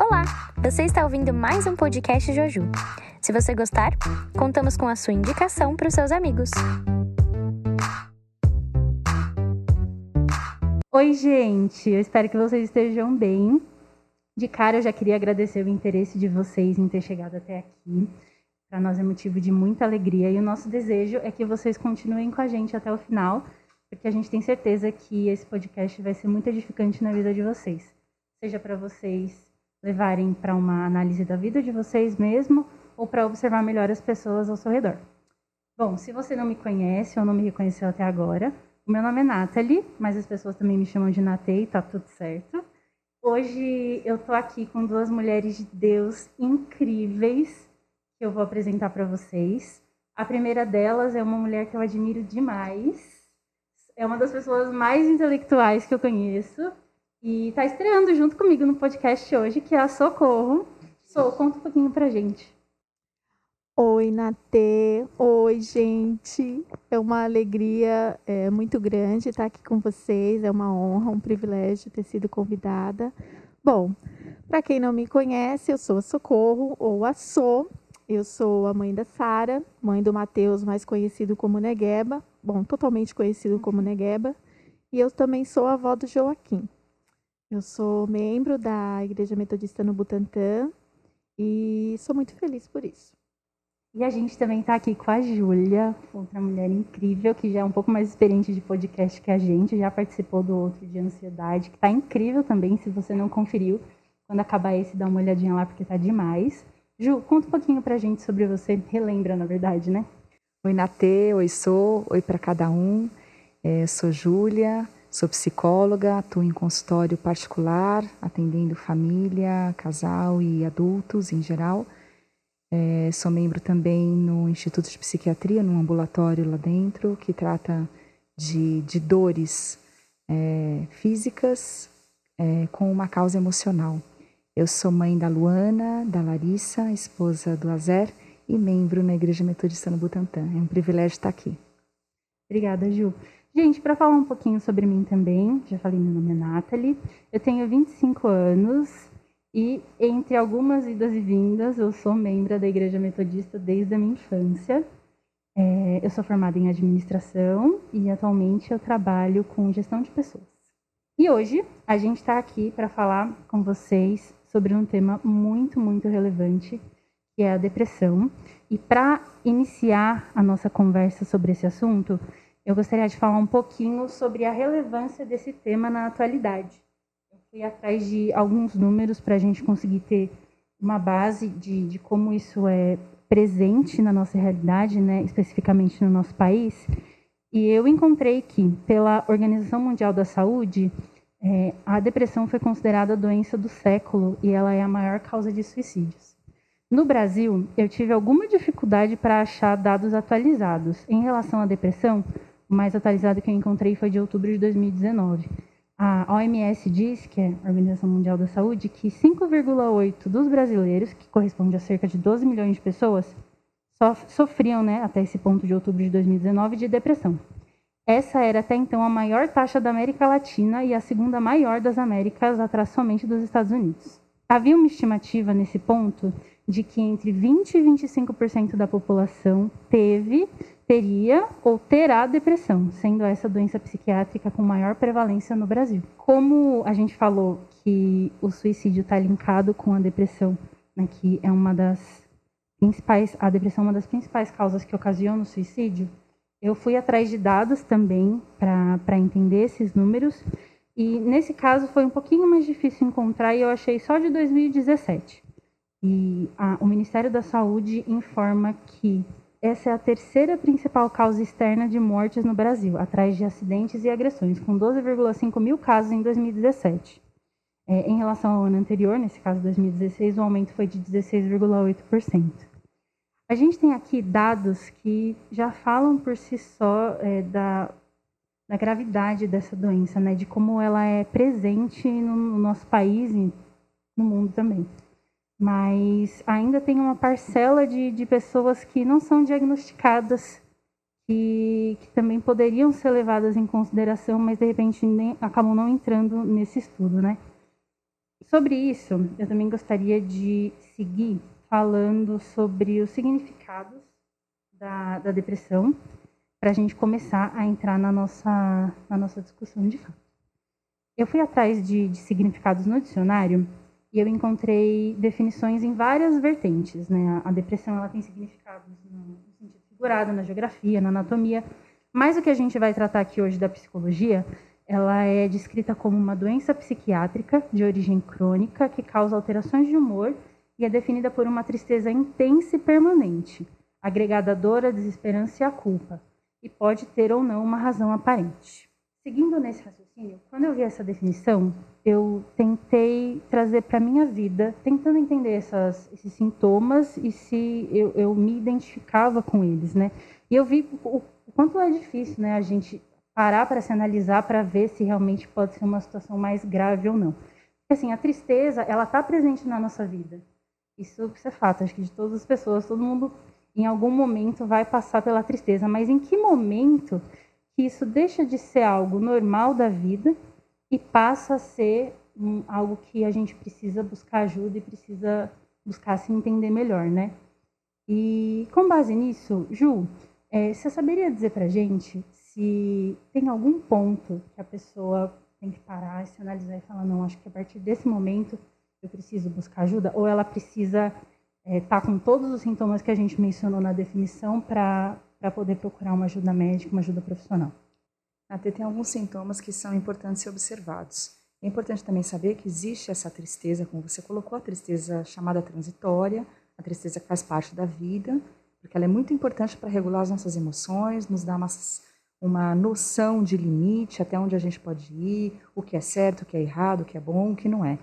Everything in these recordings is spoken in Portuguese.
Olá! Você está ouvindo mais um podcast Joju. Se você gostar, contamos com a sua indicação para os seus amigos. Oi, gente! Eu espero que vocês estejam bem. De cara, eu já queria agradecer o interesse de vocês em ter chegado até aqui. Para nós é motivo de muita alegria e o nosso desejo é que vocês continuem com a gente até o final, porque a gente tem certeza que esse podcast vai ser muito edificante na vida de vocês. Seja para vocês levarem para uma análise da vida de vocês mesmo ou para observar melhor as pessoas ao seu redor. Bom, se você não me conhece ou não me reconheceu até agora, o meu nome é Nathalie, mas as pessoas também me chamam de Natei, tá tudo certo. Hoje eu tô aqui com duas mulheres de Deus incríveis que eu vou apresentar para vocês. A primeira delas é uma mulher que eu admiro demais. É uma das pessoas mais intelectuais que eu conheço e está estreando junto comigo no podcast hoje, que é a Socorro. Sou, conta um pouquinho pra gente. Oi, Natê. Oi, gente. É uma alegria é, muito grande estar aqui com vocês. É uma honra, um privilégio ter sido convidada. Bom, para quem não me conhece, eu sou a Socorro, ou a So. Eu sou a mãe da Sara, mãe do Matheus, mais conhecido como Negueba. Bom, totalmente conhecido como Negueba. E eu também sou a avó do Joaquim. Eu sou membro da Igreja Metodista no Butantã e sou muito feliz por isso. E a gente também está aqui com a Júlia, outra mulher incrível, que já é um pouco mais experiente de podcast que a gente, já participou do outro de ansiedade, que está incrível também, se você não conferiu. Quando acabar esse, dá uma olhadinha lá, porque está demais. Ju, conta um pouquinho pra gente sobre você, relembra, na verdade, né? Oi, Natê, oi, sou, oi para cada um. É, sou Júlia, Sou psicóloga, atuo em consultório particular, atendendo família, casal e adultos em geral. É, sou membro também no Instituto de Psiquiatria, num ambulatório lá dentro, que trata de, de dores é, físicas é, com uma causa emocional. Eu sou mãe da Luana, da Larissa, esposa do Azer e membro na Igreja Metodista no Butantã. É um privilégio estar aqui. Obrigada, Ju. Gente, para falar um pouquinho sobre mim também, já falei, meu nome é Nathalie, eu tenho 25 anos e, entre algumas idas e vindas, eu sou membro da Igreja Metodista desde a minha infância. É, eu sou formada em administração e atualmente eu trabalho com gestão de pessoas. E hoje a gente está aqui para falar com vocês sobre um tema muito, muito relevante, que é a depressão. E para iniciar a nossa conversa sobre esse assunto, eu gostaria de falar um pouquinho sobre a relevância desse tema na atualidade. Eu fui atrás de alguns números para a gente conseguir ter uma base de, de como isso é presente na nossa realidade, né, especificamente no nosso país. E eu encontrei que, pela Organização Mundial da Saúde, é, a depressão foi considerada a doença do século e ela é a maior causa de suicídios. No Brasil, eu tive alguma dificuldade para achar dados atualizados. Em relação à depressão, o mais atualizado que eu encontrei foi de outubro de 2019. A OMS diz, que é a Organização Mundial da Saúde, que 5,8 dos brasileiros, que corresponde a cerca de 12 milhões de pessoas, sofriam, né, até esse ponto de outubro de 2019, de depressão. Essa era até então a maior taxa da América Latina e a segunda maior das Américas, atrás somente dos Estados Unidos. Havia uma estimativa nesse ponto de que entre 20 e 25% da população teve teria ou terá depressão, sendo essa doença psiquiátrica com maior prevalência no Brasil. Como a gente falou que o suicídio está linkado com a depressão, né, que é uma das principais, a depressão é uma das principais causas que ocasiona o suicídio, eu fui atrás de dados também para entender esses números. E nesse caso foi um pouquinho mais difícil encontrar e eu achei só de 2017. E a, o Ministério da Saúde informa que essa é a terceira principal causa externa de mortes no Brasil, atrás de acidentes e agressões, com 12,5 mil casos em 2017. É, em relação ao ano anterior, nesse caso 2016, o aumento foi de 16,8%. A gente tem aqui dados que já falam por si só é, da, da gravidade dessa doença, né, de como ela é presente no, no nosso país e no mundo também mas ainda tem uma parcela de, de pessoas que não são diagnosticadas, que, que também poderiam ser levadas em consideração, mas de repente nem, acabam não entrando nesse estudo, né? Sobre isso, eu também gostaria de seguir falando sobre os significados da, da depressão, para a gente começar a entrar na nossa, na nossa discussão de fato. Eu fui atrás de, de significados no dicionário e eu encontrei definições em várias vertentes. Né? A depressão ela tem significados no sentido figurado, na geografia, na anatomia, mas o que a gente vai tratar aqui hoje da psicologia, ela é descrita como uma doença psiquiátrica de origem crônica que causa alterações de humor e é definida por uma tristeza intensa e permanente, agregada à dor, à desesperança e à culpa, e pode ter ou não uma razão aparente. Seguindo nesse raciocínio, quando eu vi essa definição, eu tentei trazer para minha vida, tentando entender essas, esses sintomas e se eu, eu, me identificava com eles, né? E eu vi o, o quanto é difícil, né, a gente parar para se analisar para ver se realmente pode ser uma situação mais grave ou não. Porque, assim, a tristeza, ela está presente na nossa vida. Isso, isso é fato, acho que de todas as pessoas, todo mundo em algum momento vai passar pela tristeza, mas em que momento que isso deixa de ser algo normal da vida e passa a ser um, algo que a gente precisa buscar ajuda e precisa buscar se entender melhor, né? E com base nisso, Ju, é, você saberia dizer para gente se tem algum ponto que a pessoa tem que parar, se analisar e falar, não, acho que a partir desse momento eu preciso buscar ajuda, ou ela precisa estar é, tá com todos os sintomas que a gente mencionou na definição para poder procurar uma ajuda médica, uma ajuda profissional. Até tem alguns sintomas que são importantes ser observados. É importante também saber que existe essa tristeza, como você colocou, a tristeza chamada transitória, a tristeza que faz parte da vida, porque ela é muito importante para regular as nossas emoções, nos dar uma, uma noção de limite, até onde a gente pode ir, o que é certo, o que é errado, o que é bom, o que não é.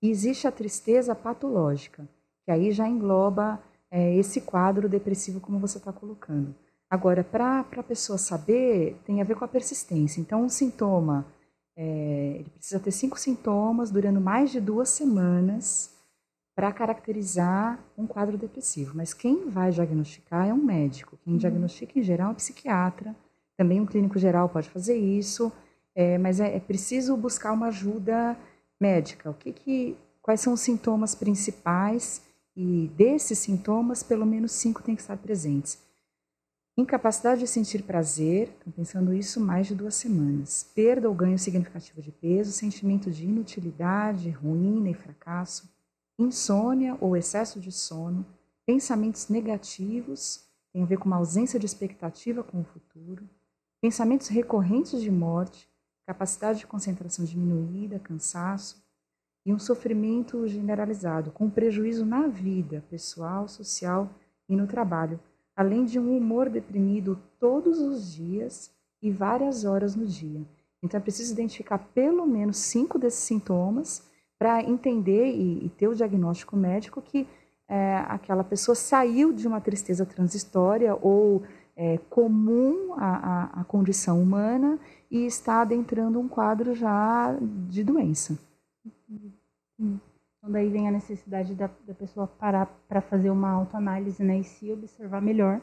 E existe a tristeza patológica, que aí já engloba é, esse quadro depressivo, como você está colocando. Agora, para a pessoa saber, tem a ver com a persistência. Então, um sintoma, é, ele precisa ter cinco sintomas durando mais de duas semanas para caracterizar um quadro depressivo. Mas quem vai diagnosticar é um médico. Quem uhum. diagnostica em geral é um psiquiatra. Também um clínico geral pode fazer isso. É, mas é, é, preciso buscar uma ajuda médica. O que, que, quais são os sintomas principais? E desses sintomas, pelo menos cinco têm que estar presentes. Incapacidade de sentir prazer, estão pensando isso mais de duas semanas. Perda ou ganho significativo de peso, sentimento de inutilidade, ruína e fracasso, insônia ou excesso de sono, pensamentos negativos, tem a ver com uma ausência de expectativa com o futuro, pensamentos recorrentes de morte, capacidade de concentração diminuída, cansaço, e um sofrimento generalizado, com prejuízo na vida pessoal, social e no trabalho, além de um humor deprimido todos os dias e várias horas no dia. Então é preciso identificar pelo menos cinco desses sintomas para entender e, e, ter o diagnóstico médico que é, aquela pessoa saiu de uma tristeza transitória ou é, comum à, à, à condição humana e está adentrando um quadro já de doença. Então daí vem a necessidade da, da pessoa parar para fazer uma autoanálise né, e se observar melhor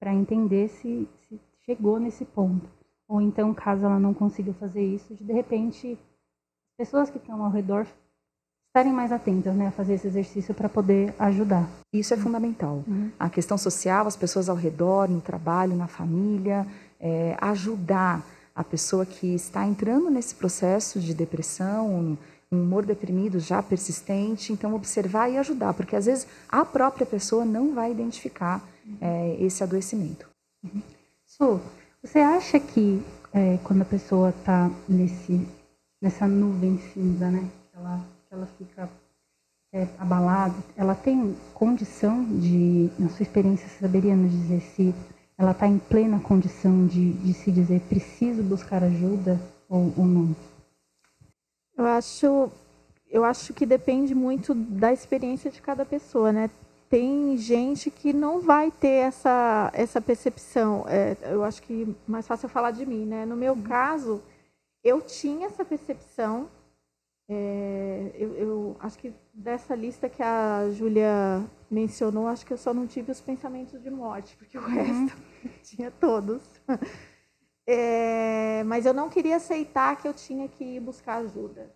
para entender se, se chegou nesse ponto. Ou então, caso ela não consiga fazer isso, de, de repente, pessoas que estão ao redor estarem mais atentas né, a fazer esse exercício para poder ajudar. Isso é fundamental. Uhum. A questão social, as pessoas ao redor, no trabalho, na família, é, ajudar a pessoa que está entrando nesse processo de depressão, um humor deprimido já persistente, então observar e ajudar, porque às vezes a própria pessoa não vai identificar é, esse adoecimento. Uhum. Su, você acha que é, quando a pessoa está nessa nuvem cinza, né, ela ela fica é, abalada, ela tem condição de, na sua experiência, saberia nos dizer se ela está em plena condição de, de se dizer preciso buscar ajuda ou, ou não? Eu acho, eu acho que depende muito da experiência de cada pessoa, né? Tem gente que não vai ter essa, essa percepção. É, eu acho que mais fácil falar de mim, né? No meu uhum. caso, eu tinha essa percepção. É, eu, eu, acho que dessa lista que a Júlia mencionou, acho que eu só não tive os pensamentos de morte, porque o uhum. resto tinha todos. É, mas eu não queria aceitar que eu tinha que ir buscar ajuda.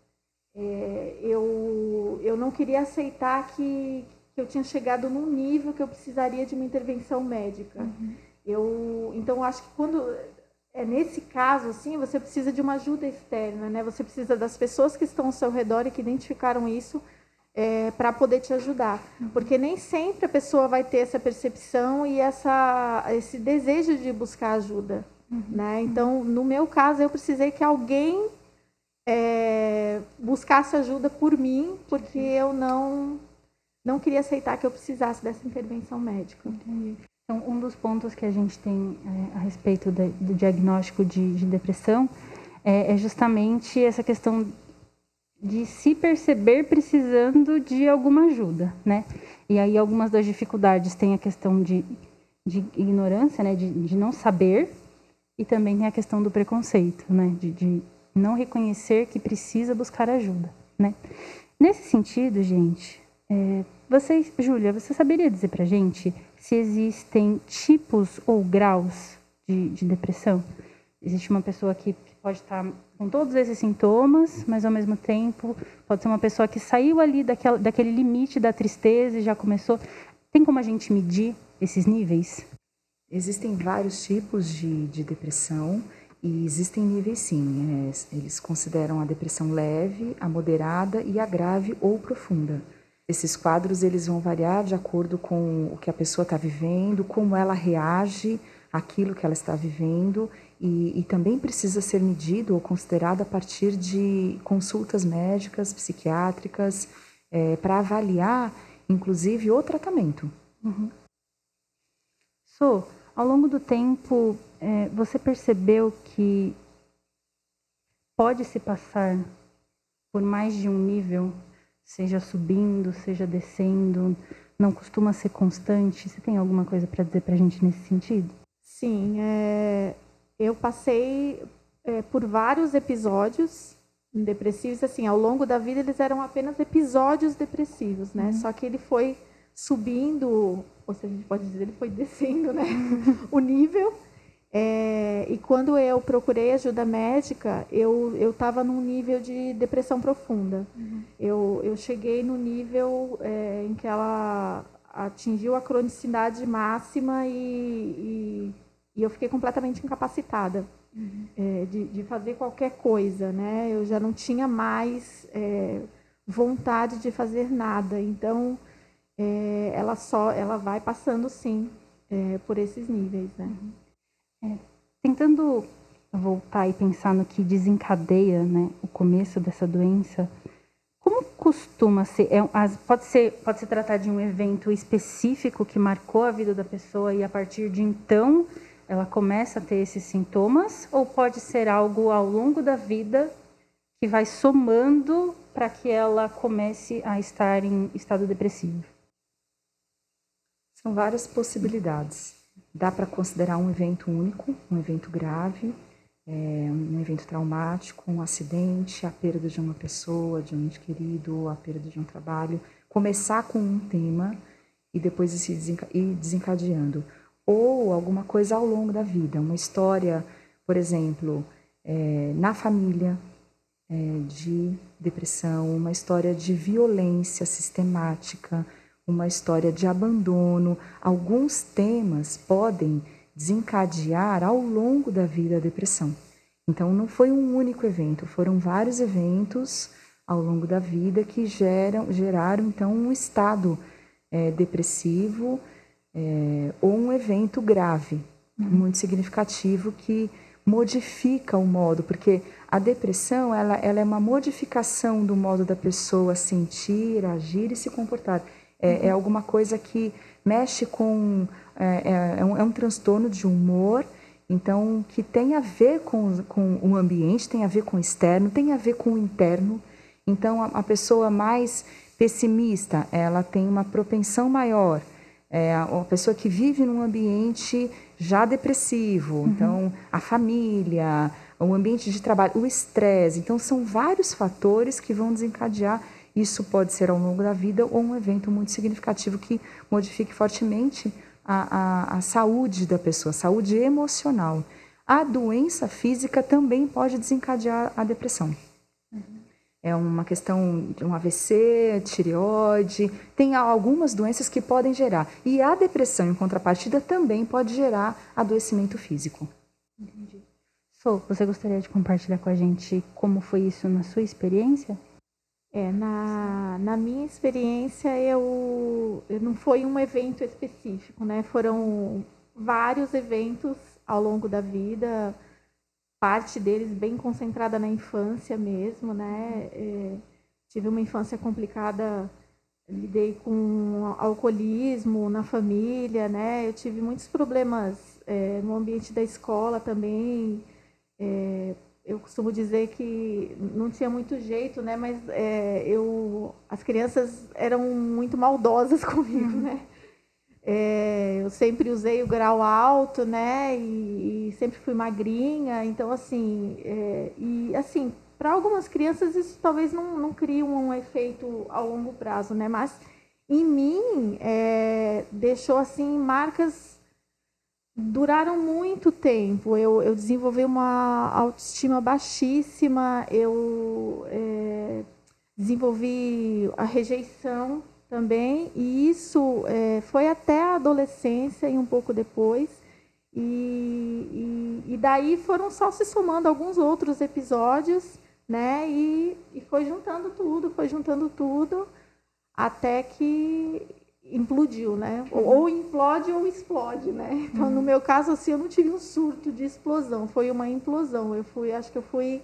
é, eu, eu não queria aceitar que, que eu tinha chegado num nível que eu precisaria de uma intervenção médica. Uhum. Eu, então, acho que quando é nesse caso, assim, você precisa de uma ajuda externa, né? Você precisa das pessoas que estão ao seu redor e que identificaram isso é, para poder te ajudar, uhum. porque nem sempre a pessoa vai ter essa percepção e essa, esse desejo de buscar ajuda, uhum. né? Então, no meu caso, eu precisei que alguém é, buscasse ajuda por mim, porque eu não não queria aceitar que eu precisasse dessa intervenção médica. Entendi. Então, um dos pontos que a gente tem é, a respeito de, do diagnóstico de, de depressão é, é, justamente essa questão de se perceber precisando de alguma ajuda, né? E aí algumas das dificuldades tem a questão de, de ignorância, né? De, de não saber e também tem a questão do preconceito, né? De, de não reconhecer que precisa buscar ajuda, né? Nesse sentido, gente, é, vocês, Júlia, você saberia dizer pra gente se existem tipos ou graus de, de depressão? Existe uma pessoa que, que pode estar com todos esses sintomas, mas ao mesmo tempo pode ser uma pessoa que saiu ali daquela, daquele limite da tristeza e já começou. Tem como a gente medir esses níveis? Existem vários tipos de, de depressão e existem níveis sim. É, eles consideram a depressão leve, a moderada e a grave ou profunda. Esses quadros eles vão variar de acordo com o que a pessoa está vivendo, como ela reage àquilo que ela está vivendo e, e, também precisa ser medido ou considerado a partir de consultas médicas, psiquiátricas, é, para avaliar, inclusive, o tratamento. Uhum. So, ao longo do tempo, é, você percebeu que pode se passar por mais de um nível, seja subindo, seja descendo, não costuma ser constante? Você tem alguma coisa para dizer para a gente nesse sentido? Sim, é, eu passei é, por vários episódios depressivos, assim, ao longo da vida eles eram apenas episódios depressivos, né? Uhum. Só que ele foi subindo, ou se a gente pode dizer, ele foi descendo, né? o nível. É, e quando eu procurei ajuda médica, eu eu estava num nível de depressão profunda. Uhum. Eu, eu cheguei no nível é, em que ela atingiu a cronicidade máxima e, e e eu fiquei completamente incapacitada uhum. é, de, de, fazer qualquer coisa, né? Eu já não tinha mais é, vontade de fazer nada. Então, é, ela só, ela vai passando sim é, por esses níveis, né? É, tentando voltar e pensar no que desencadeia, né, o começo dessa doença. Como costuma ser? É, pode ser pode se tratar de um evento específico que marcou a vida da pessoa e a partir de então ela começa a ter esses sintomas ou pode ser algo ao longo da vida que vai somando para que ela comece a estar em estado depressivo? São várias possibilidades. Dá para considerar um evento único, um evento grave, é, um evento traumático, um acidente, a perda de uma pessoa, de um ente querido, a perda de um trabalho. Começar com um tema e depois ir desencadeando ou alguma coisa ao longo da vida, uma história, por exemplo, é, na família é, de depressão, uma história de violência sistemática, uma história de abandono. Alguns temas podem desencadear ao longo da vida a depressão. Então, não foi um único evento, foram vários eventos ao longo da vida que geram, geraram então um estado é, depressivo é, ou um evento grave, uhum. muito significativo que modifica o modo, porque a depressão ela, ela é uma modificação do modo da pessoa sentir, agir e se comportar. É, uhum. é alguma coisa que mexe com. É, é, é, um, é um transtorno de humor, então, que tem a ver com, com o ambiente, tem a ver com o externo, tem a ver com o interno. Então, a, a pessoa mais pessimista, ela tem uma propensão maior é, uma pessoa que vive num ambiente já depressivo, uhum. então a família, o ambiente de trabalho, o estresse. Então, são vários fatores que vão desencadear. Isso pode ser ao longo da vida ou um evento muito significativo que modifique fortemente a, a, a saúde da pessoa, a saúde emocional. A doença física também pode desencadear a depressão. Uhum. é uma questão de um AVC, tireoide, tem algumas doenças que podem gerar. E a depressão, em contrapartida, também pode gerar adoecimento físico. Entendi. So, você gostaria de compartilhar com a gente como foi isso na sua experiência? É, na, na minha experiência, eu, eu não foi um evento específico, né? Foram vários eventos ao longo da vida, parte deles bem concentrada na infância mesmo, né? É, tive uma infância complicada, lidei com alcoolismo na família, né? Eu tive muitos problemas é, no ambiente da escola também. É, eu costumo dizer que não tinha muito jeito, né? Mas é, eu, as crianças eram muito maldosas comigo, né? É, eu sempre usei o grau alto, né? E, e sempre fui magrinha. Então, assim, é, e assim, para algumas crianças isso talvez não, não crie um efeito a longo prazo, né? Mas em mim é, deixou assim marcas duraram muito tempo. Eu, eu desenvolvi uma autoestima baixíssima. Eu é, desenvolvi a rejeição também, e isso é, foi até a adolescência e um pouco depois. E, e, e, daí foram só se somando alguns outros episódios, né? E, e foi juntando tudo, foi juntando tudo, até que implodiu, né? Ou, ou implode ou explode, né? Então, uhum. no meu caso, assim, eu não tive um surto de explosão, foi uma implosão. Eu fui, acho que eu fui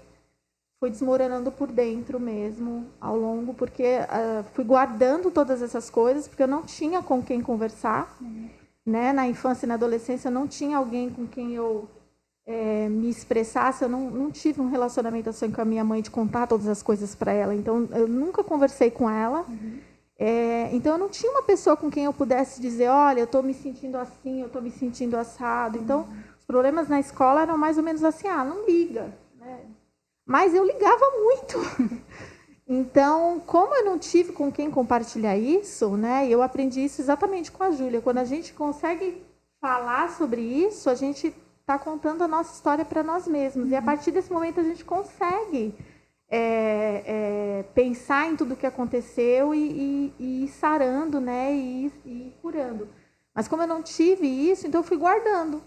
fui desmoronando por dentro mesmo ao longo, porque uh, fui guardando todas essas coisas, porque eu não tinha com quem conversar, uhum. né? Na infância e na adolescência eu não tinha alguém com quem eu é, me expressasse, eu não, não tive um relacionamento assim com a minha mãe de contar todas as coisas para ela, então eu nunca conversei com ela. Uhum. É, então eu não tinha uma pessoa com quem eu pudesse dizer, olha, eu estou me sentindo assim, eu estou me sentindo assado. Então os problemas na escola eram mais ou menos assim, ah, não liga, né? Mas eu ligava muito. Então, como eu não tive com quem compartilhar isso, né? Eu aprendi isso exatamente com a Júlia. Quando a gente consegue falar sobre isso, a gente está contando a nossa história para nós mesmos. E a uhum. partir desse momento a gente consegue é, é, pensar em tudo que aconteceu e, e, e sarando, né? E, e curando. Mas como eu não tive isso, então eu fui guardando.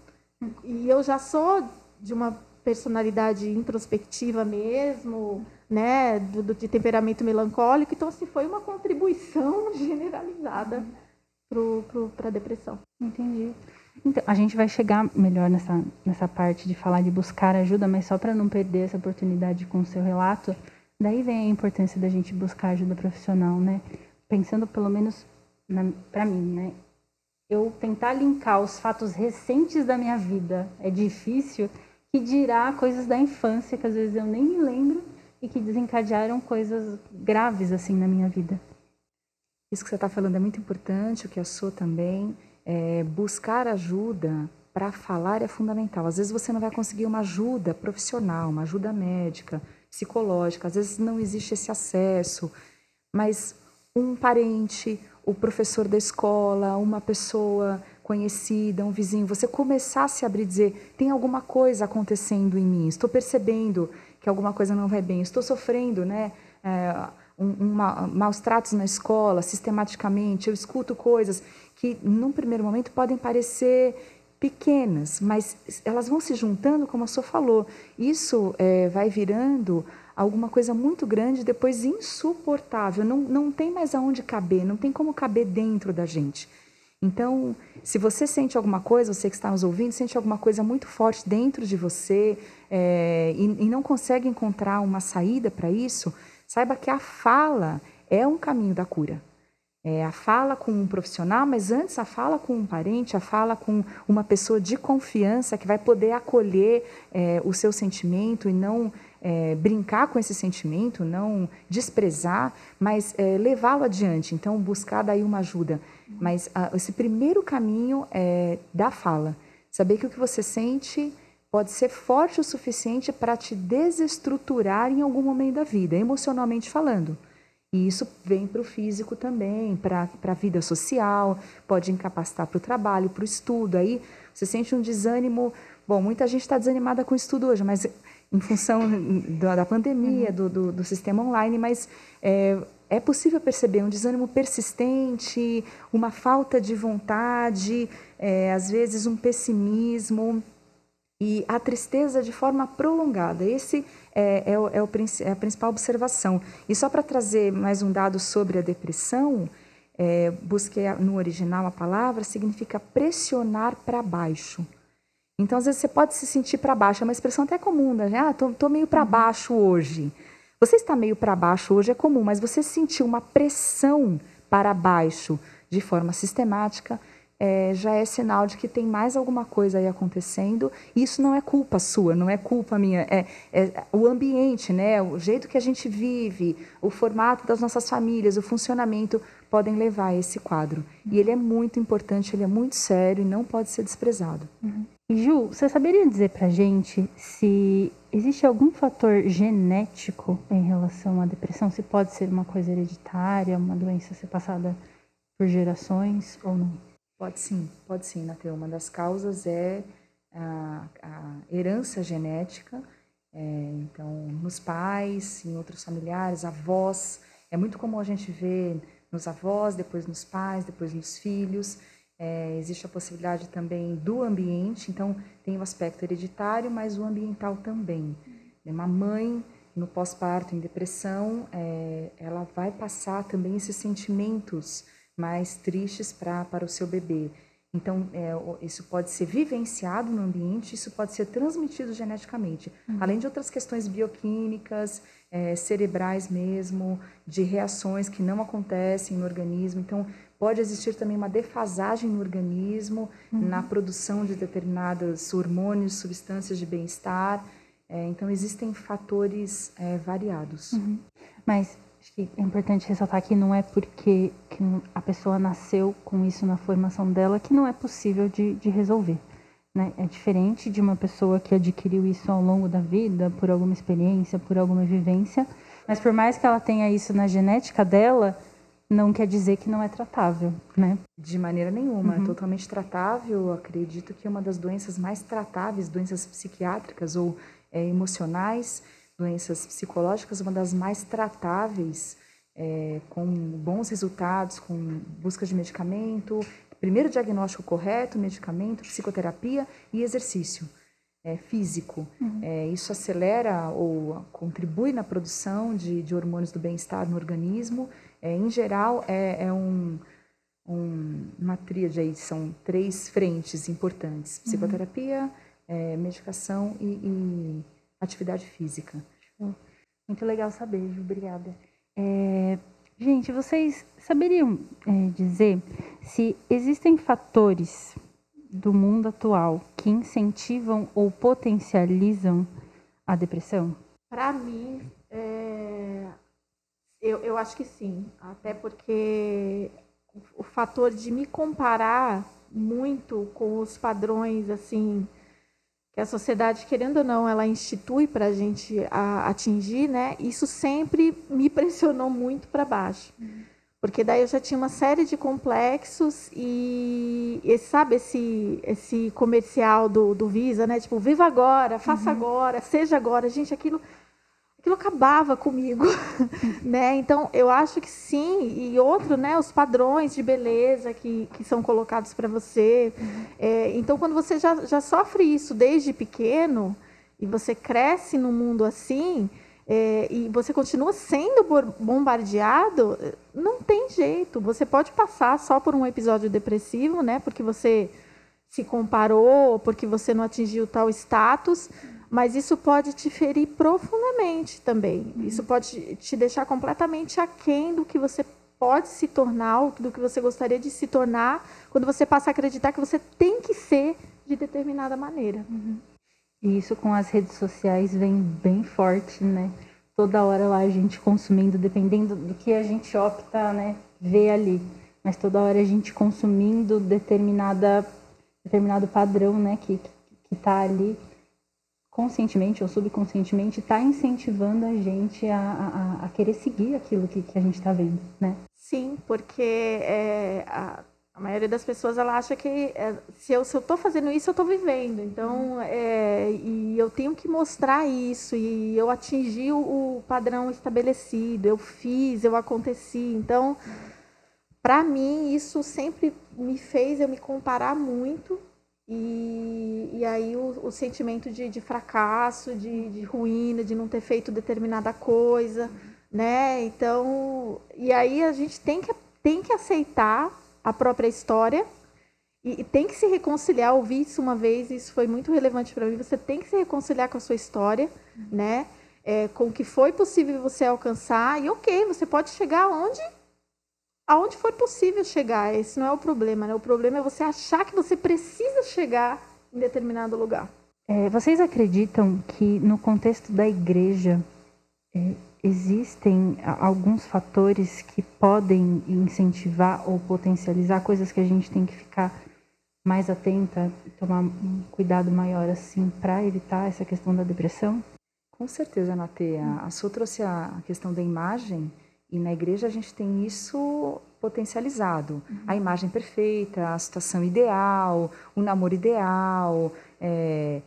E eu já sou de uma personalidade introspectiva mesmo, né, do, do, de temperamento melancólico. Então, assim, foi uma contribuição generalizada para a depressão. Entendi. Então, a gente vai chegar melhor nessa, nessa parte de falar de buscar ajuda, mas só para não perder essa oportunidade com o seu relato, daí vem a importância da gente buscar ajuda profissional, né? Pensando pelo menos para mim, né? Eu tentar linkar os fatos recentes da minha vida é difícil, que dirá coisas da infância que às vezes eu nem me lembro e que desencadearam coisas graves assim na minha vida. Isso que você está falando é muito importante, o que a sua também. É, buscar ajuda para falar é fundamental. Às vezes você não vai conseguir uma ajuda profissional, uma ajuda médica, psicológica, às vezes não existe esse acesso, mas um parente, o professor da escola, uma pessoa conhecida, um vizinho, você começar a se abrir e dizer: tem alguma coisa acontecendo em mim, estou percebendo que alguma coisa não vai bem, estou sofrendo, né? É, um, um, maus tratos na escola, sistematicamente, eu escuto coisas que, num primeiro momento, podem parecer pequenas, mas elas vão se juntando, como a senhora falou. Isso é, vai virando alguma coisa muito grande, depois insuportável. Não, não tem mais aonde caber, não tem como caber dentro da gente. Então, se você sente alguma coisa, você que está nos ouvindo, sente alguma coisa muito forte dentro de você é, e, e não consegue encontrar uma saída para isso, saiba que a fala é um caminho da cura. É, a fala com um profissional, mas antes a fala com um parente, a fala com uma pessoa de confiança que vai poder acolher é, o seu sentimento e não é, brincar com esse sentimento, não desprezar, mas é, levá-lo adiante. Então, buscar daí uma ajuda. Mas a, esse primeiro caminho é da fala. Saber que o que você sente pode ser forte o suficiente para te desestruturar em algum momento da vida, emocionalmente falando. E isso vem para o físico também, para a vida social, pode incapacitar para o trabalho, para o estudo. Aí você sente um desânimo. Bom, muita gente está desanimada com o estudo hoje, mas em função da, da pandemia, uhum. do, do, do, sistema online, mas é, é possível perceber um desânimo persistente, uma falta de vontade, é, às vezes um pessimismo e a tristeza de forma prolongada. Esse é, é, o, é, o, é a principal observação. E só para trazer mais um dado sobre a depressão, é, busquei no original a palavra, significa pressionar para baixo. Então, às vezes, você pode se sentir para baixo, é uma expressão até comum, né? Ah, tô, tô meio para uhum. baixo hoje. Você está meio para baixo hoje é comum, mas você sentiu uma pressão para baixo de forma sistemática, é, já é sinal de que tem mais alguma coisa aí acontecendo. Isso não é culpa sua, não é culpa minha. É, é, o ambiente, né, o jeito que a gente vive, o formato das nossas famílias, o funcionamento podem levar a esse quadro. E ele é muito importante, ele é muito sério e não pode ser desprezado. Uhum. Ju, você saberia dizer para gente se existe algum fator genético em relação à depressão? Se pode ser uma coisa hereditária, uma doença ser passada por gerações ou não? Pode sim, pode sim, Nateu. Uma das causas é a, a herança genética. É, então, nos pais, em outros familiares, avós. É muito comum a gente ver nos avós, depois nos pais, depois nos filhos. É, existe a possibilidade também do ambiente, então tem o aspecto hereditário, mas o ambiental também. Uma mãe no pós-parto, em depressão, é, ela vai passar também esses sentimentos mais tristes pra, para o seu bebê. Então, é, isso pode ser vivenciado no ambiente, isso pode ser transmitido geneticamente, uhum. além de outras questões bioquímicas, é, cerebrais mesmo, de reações que não acontecem no organismo. Então, Pode existir também uma defasagem no organismo, uhum. na produção de determinados hormônios, substâncias de bem-estar. É, então, existem fatores é, variados. Uhum. Mas é importante ressaltar que não é porque que a pessoa nasceu com isso na formação dela que não é possível de, de resolver. Né? É diferente de uma pessoa que adquiriu isso ao longo da vida, por alguma experiência, por alguma vivência. Mas por mais que ela tenha isso na genética dela, não quer dizer que não é tratável, né? De maneira nenhuma, é uhum. é totalmente tratável. Acredito que é uma das doenças mais tratáveis, doenças psiquiátricas ou é, emocionais, doenças psicológicas, uma das mais tratáveis, é, com bons resultados, com busca de medicamento, primeiro diagnóstico correto, medicamento, psicoterapia e exercício. É, físico. Uhum. É, isso acelera ou contribui na produção de, de hormônios do bem-estar no organismo é, em geral, é, é um, um, uma tríade aí, são três frentes importantes: psicoterapia, uhum. é, medicação e, e, atividade física. Muito legal saber, obrigada. É, gente, vocês saberiam é, dizer se existem fatores do mundo atual que incentivam ou potencializam a depressão? Para mim, é, eu, eu acho que sim, até porque o fator de me comparar muito com os padrões assim que a sociedade querendo ou não ela institui para a gente atingir, né? Isso sempre me pressionou muito para baixo, uhum. porque daí eu já tinha uma série de complexos e, e sabe esse esse comercial do, do Visa, né? Tipo viva agora, faça uhum. agora, seja agora, gente, aquilo aquilo acabava comigo, né? Então, eu acho que sim. E outro, né? Os padrões de beleza que, que são colocados para você. Uhum. É, então, quando você já, já sofre isso desde pequeno e você cresce num mundo assim é, e você continua sendo bombardeado, não tem jeito. Você pode passar só por um episódio depressivo, né? Porque você se comparou, porque você não atingiu tal status mas isso pode te ferir profundamente também. Uhum. Isso pode te deixar completamente aquém do que você pode se tornar, do que você gostaria de se tornar, quando você passa a acreditar que você tem que ser de determinada maneira. Uhum. E isso com as redes sociais vem bem forte, né? Toda hora lá a gente consumindo, dependendo do que a gente opta, né, ver ali. Mas toda hora a gente consumindo determinada, determinado padrão, né, que, que tá ali conscientemente ou subconscientemente está incentivando a gente a, a, a, querer seguir aquilo que, que a gente está vendo, né? Sim, porque é, a, A maioria das pessoas ela acha que é, se eu estou fazendo isso, eu estou vivendo. Então, é, e eu tenho que mostrar isso. E eu atingi o, o padrão estabelecido. Eu fiz, eu aconteci. Então, para mim, isso sempre me fez eu me comparar muito. E, e aí o, o sentimento de, de fracasso, de, de ruína, de não ter feito determinada coisa, né? Então, e aí a gente tem que, tem que aceitar a própria história e, e, tem que se reconciliar. Ouvi isso uma vez, e isso foi muito relevante para mim. Você tem que se reconciliar com a sua história, uhum. né? É, com o que foi possível você alcançar. E ok, você pode chegar aonde, aonde for possível chegar. Esse não é o problema, né? O problema é você achar que você precisa chegar em determinado lugar. É, vocês acreditam que no contexto da igreja é, existem alguns fatores que podem incentivar ou potencializar coisas que a gente tem que ficar mais atenta, tomar um cuidado maior assim para evitar essa questão da depressão? Com certeza, Natea. A sua trouxe a questão da imagem e na igreja a gente tem isso potencializado. Uhum. A imagem perfeita, a situação ideal, o namoro ideal, é,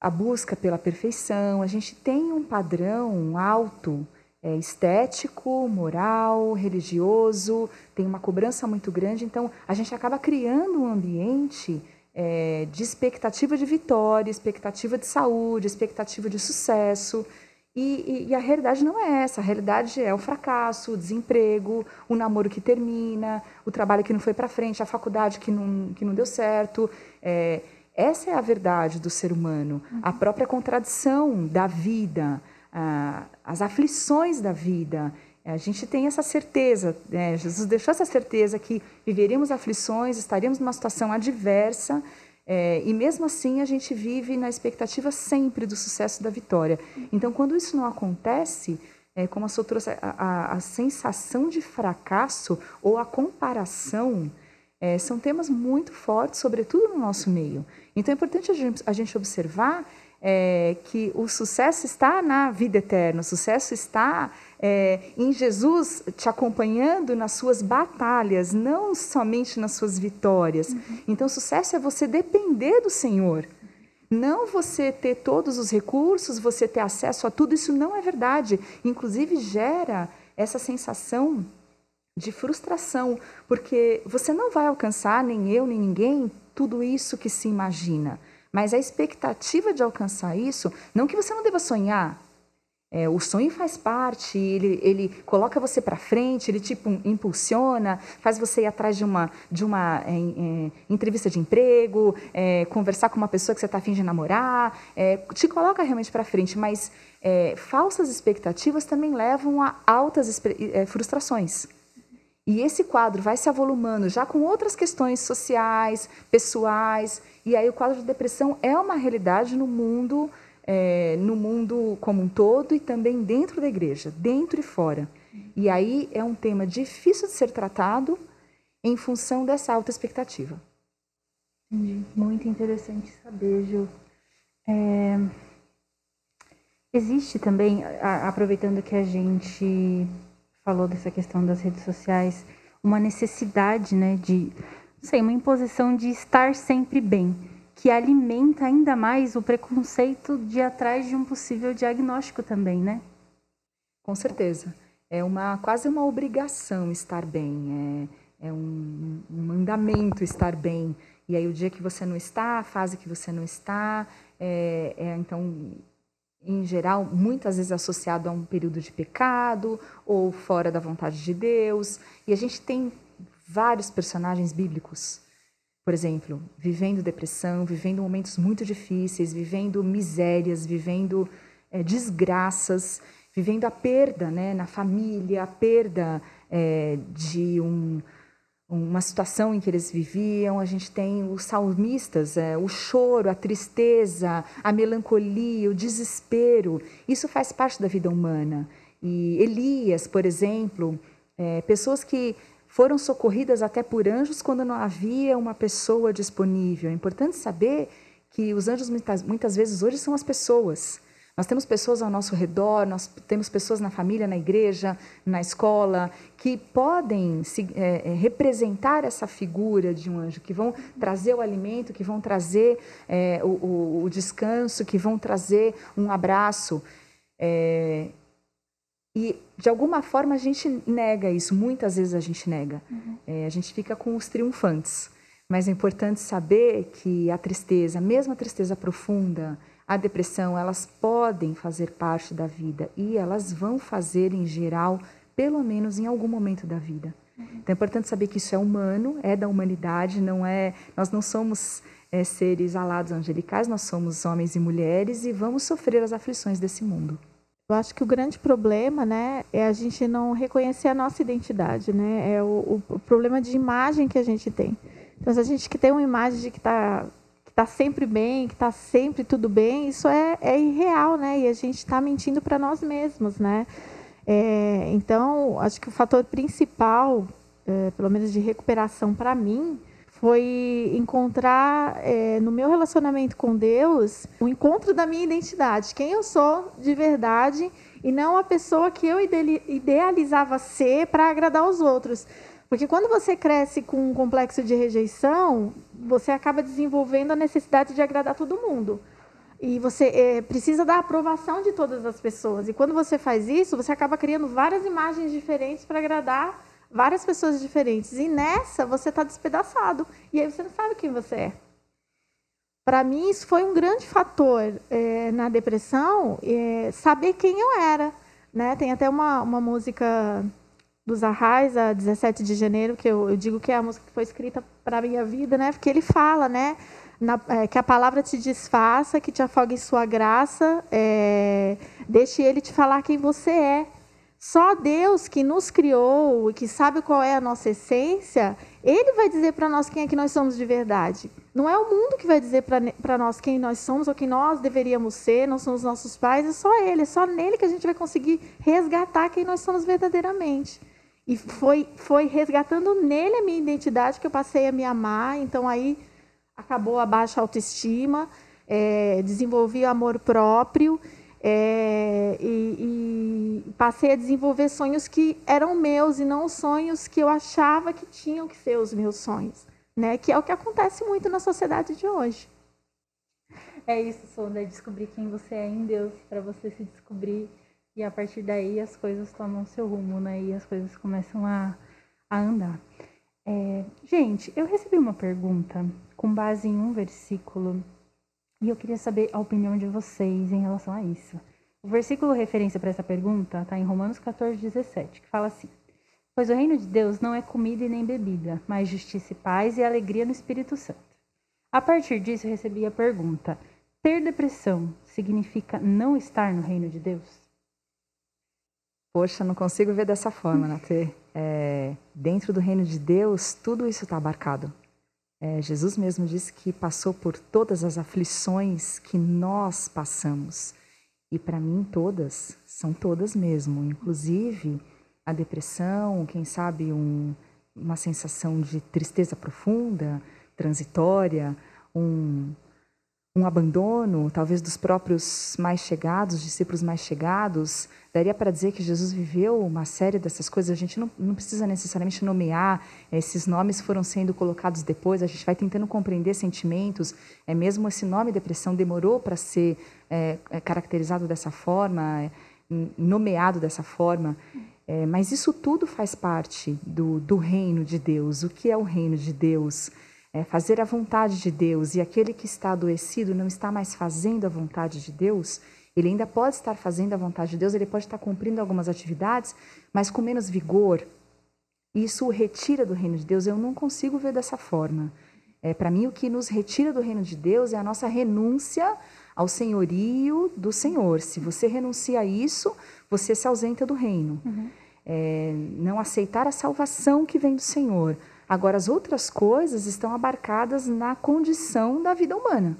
a busca pela perfeição. A gente tem um padrão alto, é, estético, moral, religioso, tem uma cobrança muito grande. Então, a gente acaba criando um ambiente é, de expectativa de vitória, expectativa de saúde, expectativa de sucesso. E, e, e, a realidade não é essa. A realidade é o fracasso, o desemprego, o namoro que termina, o trabalho que não foi para frente, a faculdade que não, que não deu certo. É, essa é a verdade do ser humano, a própria contradição da vida, as aflições da vida. A gente tem essa certeza, né? Jesus deixou essa certeza que viveríamos aflições, estaríamos numa situação adversa, é, e mesmo assim a gente vive na expectativa sempre do sucesso da vitória. Então, quando isso não acontece, é, como a sua trouxe, a, a, a sensação de fracasso ou a comparação é, são temas muito fortes, sobretudo no nosso meio. Então é importante a gente, a gente observar é, que o sucesso está na vida eterna, o sucesso está é, em Jesus te acompanhando nas suas batalhas, não somente nas suas vitórias. Uhum. Então, sucesso é você depender do Senhor. Não você ter todos os recursos, você ter acesso a tudo, isso não é verdade. Inclusive, gera essa sensação de frustração, porque você não vai alcançar, nem eu, nem ninguém, tudo isso que se imagina. Mas a expectativa de alcançar isso, não que você não deva sonhar. É, o sonho faz parte, ele, ele coloca você para frente, ele tipo impulsiona, faz você ir atrás de uma, de uma é, é, entrevista de emprego, é, conversar com uma pessoa que você está afim de namorar, é, te coloca realmente para frente, mas é, falsas expectativas também levam a altas frustrações. E esse quadro vai se avolumando já com outras questões sociais, pessoais, e aí o quadro de depressão é uma realidade no mundo, é, no mundo como um todo e também dentro da igreja, dentro e fora. E aí é um tema difícil de ser tratado em função dessa alta expectativa. Muito interessante saber, Ju. É... Existe também, aproveitando que a gente falou dessa questão das redes sociais, uma necessidade, né, de, não sei, uma imposição de estar sempre bem, que alimenta ainda mais o preconceito de atrás de um possível diagnóstico também, né? Com certeza. É uma quase uma obrigação estar bem, é, é um, um mandamento estar bem. E aí o dia que você não está, a fase que você não está, é, é então em geral, muitas vezes associado a um período de pecado ou fora da vontade de Deus. E a gente tem vários personagens bíblicos, por exemplo, vivendo depressão, vivendo momentos muito difíceis, vivendo misérias, vivendo é, desgraças, vivendo a perda né, na família, a perda é, de um uma situação em que eles viviam, a gente tem os salmistas, é, o choro, a tristeza, a melancolia, o desespero. Isso faz parte da vida humana. E Elias, por exemplo, é, pessoas que foram socorridas até por anjos quando não havia uma pessoa disponível. É importante saber que os anjos muitas, muitas vezes hoje são as pessoas. Nós temos pessoas ao nosso redor, nós temos pessoas na família, na igreja, na escola, que podem se, é, é, representar essa figura de um anjo, que vão trazer o alimento, que vão trazer é, o, o, o, descanso, que vão trazer um abraço. É, e, de alguma forma, a gente nega isso, muitas vezes a gente nega. Uhum. É, a gente fica com os triunfantes. Mas é importante saber que a tristeza, mesmo a tristeza profunda, a depressão, elas podem fazer parte da vida e elas vão fazer em geral, pelo menos em algum momento da vida. Então é importante saber que isso é humano, é da humanidade, não é. Nós não somos é, seres alados angelicais, nós somos homens e mulheres e vamos sofrer as aflições desse mundo. Eu acho que o grande problema, né, é a gente não reconhecer a nossa identidade, né? É o, o problema de imagem que a gente tem. Então, se a gente que tem uma imagem de que está está sempre bem, que está sempre tudo bem, isso é, é irreal, né? E a gente está mentindo para nós mesmos, né? É, então, acho que o fator principal, é, pelo menos de recuperação para mim, foi encontrar é, no meu relacionamento com Deus o encontro da minha identidade, quem eu sou de verdade e não a pessoa que eu idealizava ser para agradar os outros. Porque quando você cresce com um complexo de rejeição, você acaba desenvolvendo a necessidade de agradar todo mundo. E você é, precisa da aprovação de todas as pessoas. E quando você faz isso, você acaba criando várias imagens diferentes para agradar várias pessoas diferentes. E nessa, você está despedaçado. E aí você não sabe quem você é. Para mim, isso foi um grande fator é, na depressão, é, saber quem eu era. Né? Tem até uma, uma música dos Arrais, a 17 de janeiro, que eu, eu, digo que é a música que foi escrita para a minha vida, né? Porque ele fala, né? Na, é, que a palavra te desfaça, que te afogue em sua graça, deixe ele te falar quem você é. Só Deus que nos criou e que sabe qual é a nossa essência, Ele vai dizer para nós quem é que nós somos de verdade. Não é o mundo que vai dizer para nós quem nós somos ou quem nós deveríamos ser, não são os nossos pais, é só Ele, é só nele que a gente vai conseguir resgatar quem nós somos verdadeiramente. E foi, foi resgatando nele a minha identidade que eu passei a me amar. Então aí acabou a baixa autoestima, é, desenvolvi o amor próprio é, e, e, passei a desenvolver sonhos que eram meus e não sonhos que eu achava que tinham que ser os meus sonhos, né? Que é o que acontece muito na sociedade de hoje. É isso, Sonda, descobrir quem você é em Deus, para você se descobrir e a partir daí as coisas tomam seu rumo, né? E as coisas começam a, a andar. É, gente, eu recebi uma pergunta com base em um versículo e eu queria saber a opinião de vocês em relação a isso. O versículo referência para essa pergunta está em Romanos 14, 17, que fala assim: Pois o reino de Deus não é comida e nem bebida, mas justiça e paz e alegria no Espírito Santo. A partir disso, eu recebi a pergunta: ter depressão significa não estar no reino de Deus? Poxa, não consigo ver dessa forma, Natê. É, dentro do reino de Deus, tudo isso está abarcado. É, Jesus mesmo disse que passou por todas as aflições que nós passamos. E para mim, todas, são todas mesmo. Inclusive a depressão, quem sabe um, uma sensação de tristeza profunda, transitória, um, um abandono, talvez dos próprios mais chegados, discípulos mais chegados, daria para dizer que Jesus viveu uma série dessas coisas. A gente não, não precisa necessariamente nomear, esses nomes foram sendo colocados depois, a gente vai tentando compreender sentimentos. É mesmo esse nome depressão demorou para ser é, caracterizado dessa forma, nomeado dessa forma. É, mas isso tudo faz parte do, do reino de Deus. O que é o reino de Deus? É, fazer a vontade de Deus e aquele que está adoecido não está mais fazendo a vontade de Deus, ele ainda pode estar fazendo a vontade de Deus, ele pode estar cumprindo algumas atividades, mas com menos vigor. Isso o retira do reino de Deus. Eu não consigo ver dessa forma. É, Para mim, o que nos retira do reino de Deus é a nossa renúncia ao senhorio do Senhor. Se você renuncia a isso, você se ausenta do reino. Uhum. É, não aceitar a salvação que vem do Senhor, Agora, as outras coisas estão abarcadas na condição da vida humana.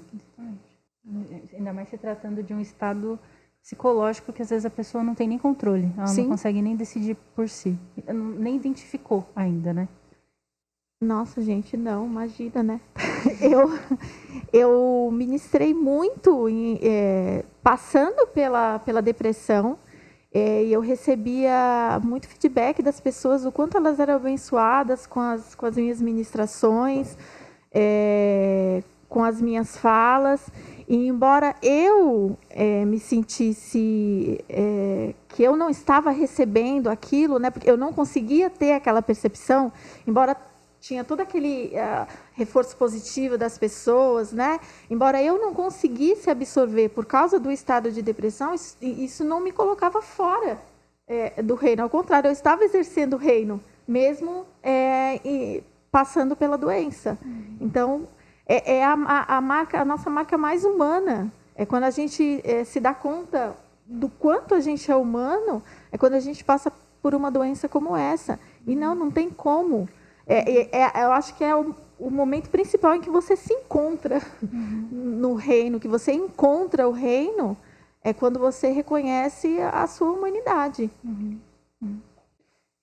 Ainda mais se tratando de um estado psicológico que às vezes a pessoa não tem nem controle, ela Sim. não consegue nem decidir por si, nem identificou ainda, né? Nossa, gente, não, imagina, né? eu, eu ministrei muito em, é, passando pela, pela depressão é, e eu recebia muito feedback das pessoas, o quanto elas eram abençoadas com as, com as minhas ministrações, é, com as minhas falas. E embora eu é, me sentisse é, que eu não estava recebendo aquilo, né, porque eu não conseguia ter aquela percepção, embora tinha todo aquele uh, reforço positivo das pessoas, né? Embora eu não conseguisse absorver por causa do estado de depressão, isso, isso não me colocava fora é, do reino. Ao contrário, eu estava exercendo o reino, mesmo é, passando pela doença. Uhum. Então, é, é a, a, marca, a nossa marca mais humana. É quando a gente se dá conta do quanto a gente é humano, é quando a gente passa por uma doença como essa. E não, não tem como. É, é, eu acho que é o, o, momento principal em que você se encontra uhum. no reino, que você encontra o reino, é quando você reconhece a sua humanidade. Uhum. Uhum.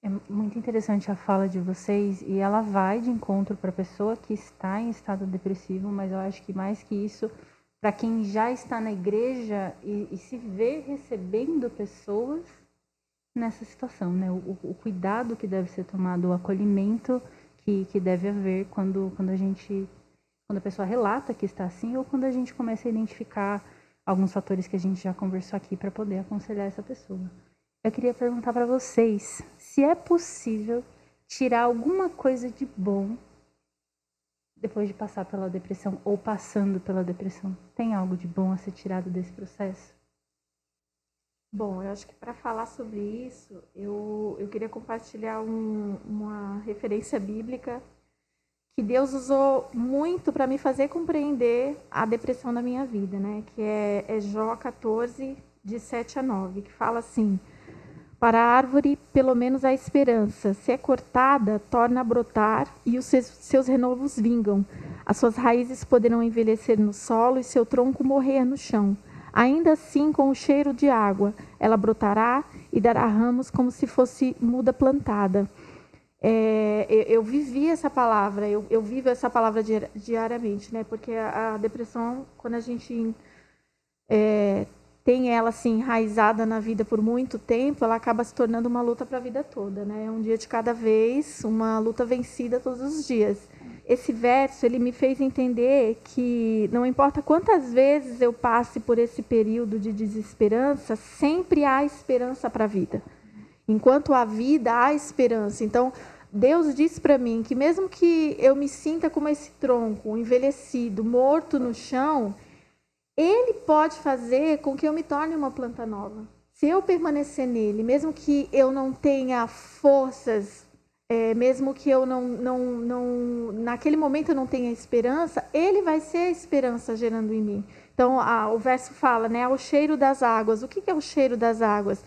É muito interessante a fala de vocês e ela vai de encontro para a pessoa que está em estado depressivo, mas eu acho que mais que isso, para quem já está na igreja e, e, se vê recebendo pessoas nessa situação, né? O, o, cuidado que deve ser tomado, o acolhimento que, que deve haver quando, quando a gente, quando a pessoa relata que está assim ou quando a gente começa a identificar alguns fatores que a gente já conversou aqui para poder aconselhar essa pessoa. Eu queria perguntar para vocês se é possível tirar alguma coisa de bom depois de passar pela depressão ou passando pela depressão. Tem algo de bom a ser tirado desse processo? Bom, eu acho que para falar sobre isso, eu, eu queria compartilhar um, uma referência bíblica que Deus usou muito para me fazer compreender a depressão da minha vida, né? Que é, é Jó 14, de 7 a 9, que fala assim: para a árvore, pelo menos a esperança. Se é cortada, torna a brotar e os seus renovos vingam. As suas raízes poderão envelhecer no solo e seu tronco morrer no chão. Ainda assim, com o cheiro de água, ela brotará e dará ramos como se fosse muda plantada. É, eu, eu, vivi essa palavra, eu, eu, vivo essa palavra diariamente, né? Porque a, a depressão, quando a gente é, tem ela assim enraizada na vida por muito tempo, ela acaba se tornando uma luta para a vida toda, né? Um dia de cada vez, uma luta vencida todos os dias. Esse verso ele me fez entender que não importa quantas vezes eu passe por esse período de desesperança, sempre há esperança para a vida. Enquanto há vida, há esperança. Então, Deus diz para mim que mesmo que eu me sinta como esse tronco envelhecido, morto no chão, ele pode fazer com que eu me torne uma planta nova. Se eu permanecer nele, mesmo que eu não tenha forças, é, mesmo que eu não, não, não, naquele momento eu não tenha esperança, ele vai ser a esperança gerando em mim. Então, a, o verso fala, né, o cheiro das águas. O que, que é o cheiro das águas?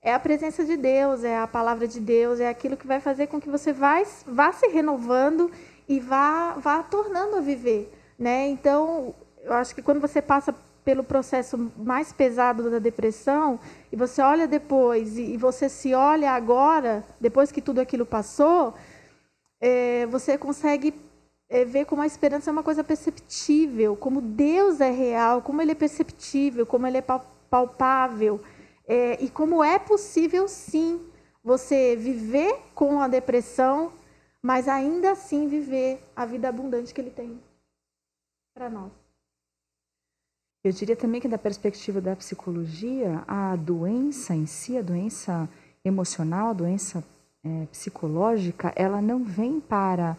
É a presença de Deus, é a palavra de Deus, é aquilo que vai fazer com que você vai, vá se renovando e vá, vá tornando a viver. Né? Então, eu acho que quando você passa pelo processo mais pesado da depressão e você olha depois e, você se olha agora, depois que tudo aquilo passou, é, você consegue é, ver como a esperança é uma coisa perceptível, como Deus é real, como Ele é perceptível, como Ele é palpável é, e como é possível sim você viver com a depressão, mas ainda assim viver a vida abundante que Ele tem para nós. Eu diria também que, da perspectiva da psicologia, a doença em si, a doença emocional, a doença é, psicológica, ela não vem para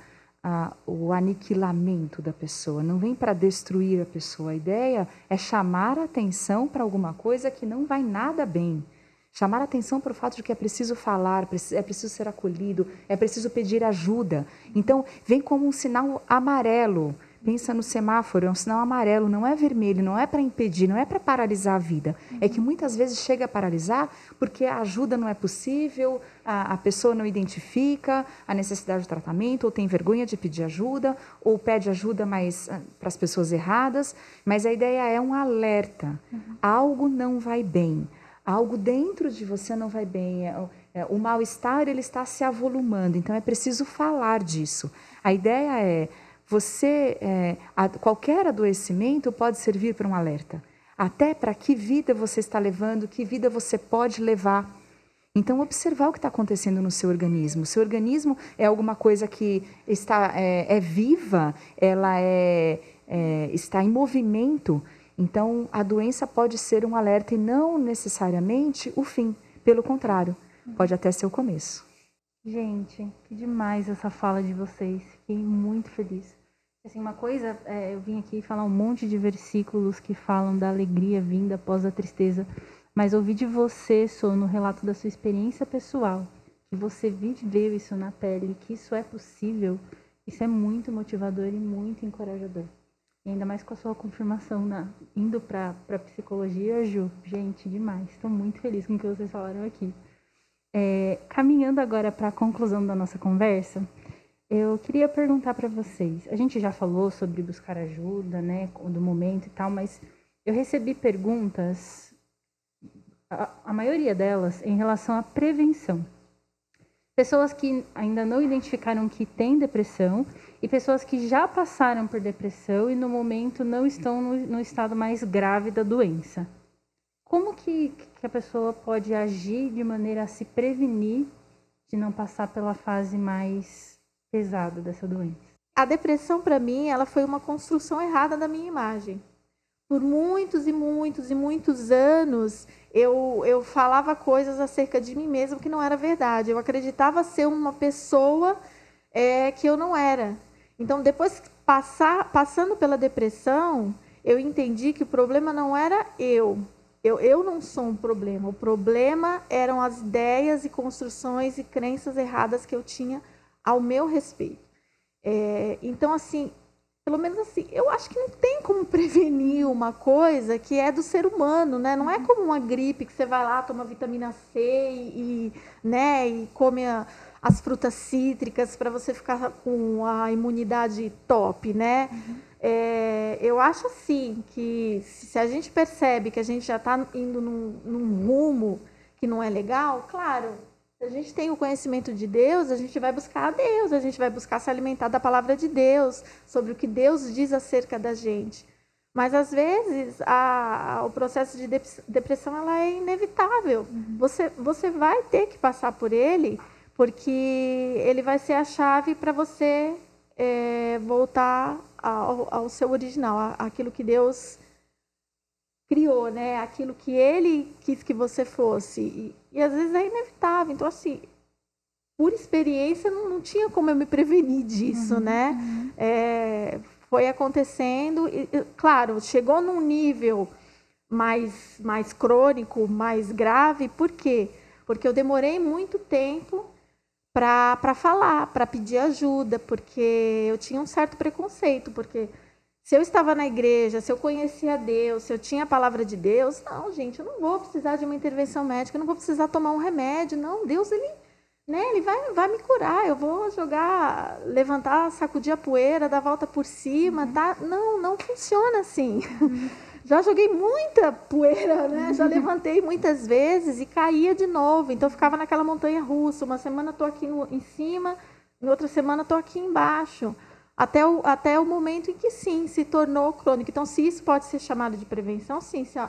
o aniquilamento da pessoa, não vem para destruir a pessoa. A ideia é chamar a atenção para alguma coisa que não vai nada bem. Chamar a atenção para o fato de que é preciso falar, é preciso ser acolhido, é preciso pedir ajuda. Então, vem como um sinal amarelo pensa no semáforo, é um sinal amarelo, não é vermelho, não é para impedir, não é para paralisar a vida. Uhum. É que muitas vezes chega a paralisar porque a ajuda não é possível, a, a, pessoa não identifica a necessidade de tratamento, ou tem vergonha de pedir ajuda, ou pede ajuda mais ah, para as pessoas erradas. Mas a ideia é um alerta. Uhum. Algo não vai bem. Algo dentro de você não vai bem. É, é, o mal-estar ele está se avolumando, então é preciso falar disso. A ideia é você é, a, qualquer adoecimento pode servir para um alerta, até para que vida você está levando, que vida você pode levar. Então, observar o que está acontecendo no seu organismo. Seu organismo é alguma coisa que está é, é viva, ela é, é, está em movimento. Então, a doença pode ser um alerta e não necessariamente o fim. Pelo contrário, pode até ser o começo. Gente, que demais essa fala de vocês. Fiquei muito feliz. Assim, uma coisa, é, eu vim aqui falar um monte de versículos que falam da alegria vinda após a tristeza, mas ouvir de você, Sô, no relato da sua experiência pessoal, que você viveu isso na pele, que isso é possível, isso é muito motivador e muito encorajador. E ainda mais com a sua confirmação na, indo para psicologia, Ju, gente, demais. Estou muito feliz com o que vocês falaram aqui. É, caminhando agora para a conclusão da nossa conversa, eu queria perguntar para vocês. A gente já falou sobre buscar ajuda, né, do momento e tal, mas eu recebi perguntas, a, a maioria delas, em relação à prevenção. Pessoas que ainda não identificaram que têm depressão e pessoas que já passaram por depressão e no momento não estão no, no estado mais grave da doença. Como que, que a pessoa pode agir de maneira a se prevenir de não passar pela fase mais pesada dessa doença? A depressão, para mim, ela foi uma construção errada da minha imagem. Por muitos e muitos e muitos anos, eu, eu falava coisas acerca de mim mesma que não era verdade. Eu acreditava ser uma pessoa é, que eu não era. Então, depois passar, passando pela depressão, eu entendi que o problema não era eu, eu, eu não sou um problema. O problema eram as ideias e construções e crenças erradas que eu tinha ao meu respeito. É, então, assim, pelo menos assim, eu acho que não tem como prevenir uma coisa que é do ser humano, né? Não é como uma gripe que você vai lá, toma vitamina C e, né, e come a, as frutas cítricas para você ficar com a imunidade top, né? Uhum. É, eu acho assim que se a gente percebe que a gente já está indo num, num, rumo que não é legal, claro, se a gente tem o conhecimento de Deus, a gente vai buscar a Deus, a gente vai buscar se alimentar da palavra de Deus, sobre o que Deus diz acerca da gente. Mas às vezes a, a, o processo de depressão ela é inevitável. Você, você vai ter que passar por ele, porque ele vai ser a chave para você é, voltar ao, ao, seu original, aquilo que Deus criou, né? Aquilo que Ele quis que você fosse. E, e às vezes é inevitável. Então, assim, por experiência, não, não tinha como eu me prevenir disso, uhum, né? Uhum. É, foi acontecendo, e, claro, chegou num nível mais, mais crônico, mais grave, por quê? Porque eu demorei muito tempo para falar, para pedir ajuda, porque eu tinha um certo preconceito, porque se eu estava na igreja, se eu conhecia Deus, se eu tinha a palavra de Deus, não, gente, eu não vou precisar de uma intervenção médica, eu não vou precisar tomar um remédio, não, Deus ele, né, ele vai, vai me curar, eu vou jogar, levantar, sacudir a poeira, dar a volta por cima, uhum. tá? Não, não funciona assim. Uhum. Já joguei muita poeira, né? Já levantei muitas vezes e caía de novo. Então ficava naquela montanha russa. Uma semana estou aqui no, em cima, em outra semana estou aqui embaixo. Até o, até o momento em que sim, se tornou crônico. Então, se isso pode ser chamado de prevenção, sim. Se,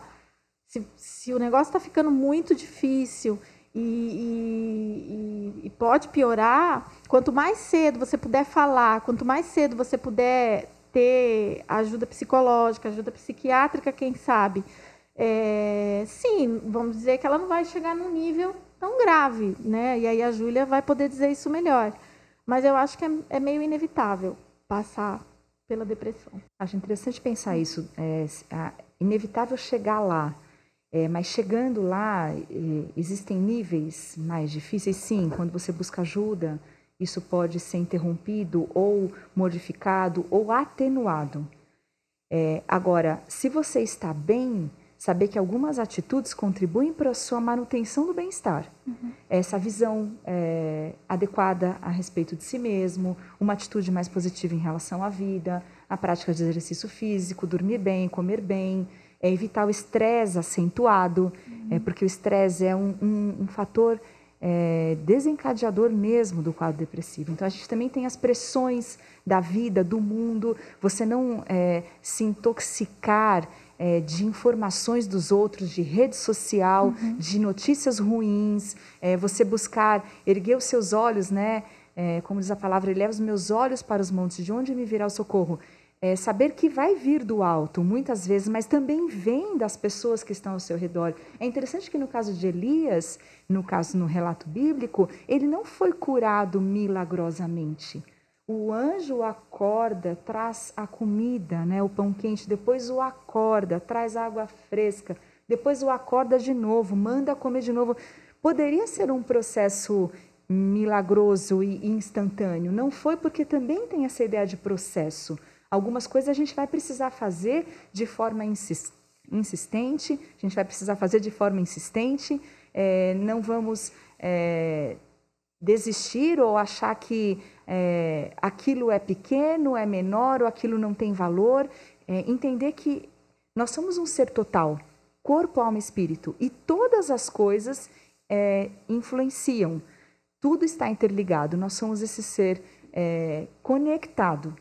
se, se o negócio está ficando muito difícil e, e, e, pode piorar, quanto mais cedo você puder falar, quanto mais cedo você puder ter ajuda psicológica, ajuda psiquiátrica, quem sabe. É, sim, vamos dizer que ela não vai chegar num nível tão grave, né? E aí a Júlia vai poder dizer isso melhor. Mas eu acho que é, é meio inevitável passar pela depressão. Acho interessante pensar isso. É, inevitável chegar lá. É, mas chegando lá, é, existem níveis mais difíceis? Sim, quando você busca ajuda, isso pode ser interrompido ou modificado ou atenuado. É, agora, se você está bem, saber que algumas atitudes contribuem para a sua manutenção do bem-estar. Uhum. Essa visão é, adequada a respeito de si mesmo, uma atitude mais positiva em relação à vida, a prática de exercício físico, dormir bem, comer bem, é evitar o estresse acentuado, uhum. é, porque o estresse é um, um, um fator é, desencadeador mesmo do quadro depressivo. Então, a gente também tem as pressões da vida, do mundo, você não é, se intoxicar é, de informações dos outros, de rede social, uhum. de notícias ruins, é, você buscar erguer os seus olhos, né? É, como diz a palavra, eleva os meus olhos para os montes, de onde me virá o socorro? É, saber que vai vir do alto, muitas vezes, mas também vem das pessoas que estão ao seu redor. É interessante que no caso de Elias, no caso no relato bíblico, ele não foi curado milagrosamente. O anjo acorda, traz a comida, né, o pão quente, depois o acorda, traz água fresca, depois o acorda de novo, manda comer de novo. Poderia ser um processo milagroso e instantâneo. Não foi porque também tem essa ideia de processo. Algumas coisas a gente vai precisar fazer de forma insistente, a gente vai precisar fazer de forma insistente, é, não vamos é, desistir ou achar que é, aquilo é pequeno, é menor ou aquilo não tem valor. É, entender que nós somos um ser total, corpo, alma espírito, e todas as coisas é, influenciam. Tudo está interligado, nós somos esse ser é, conectado.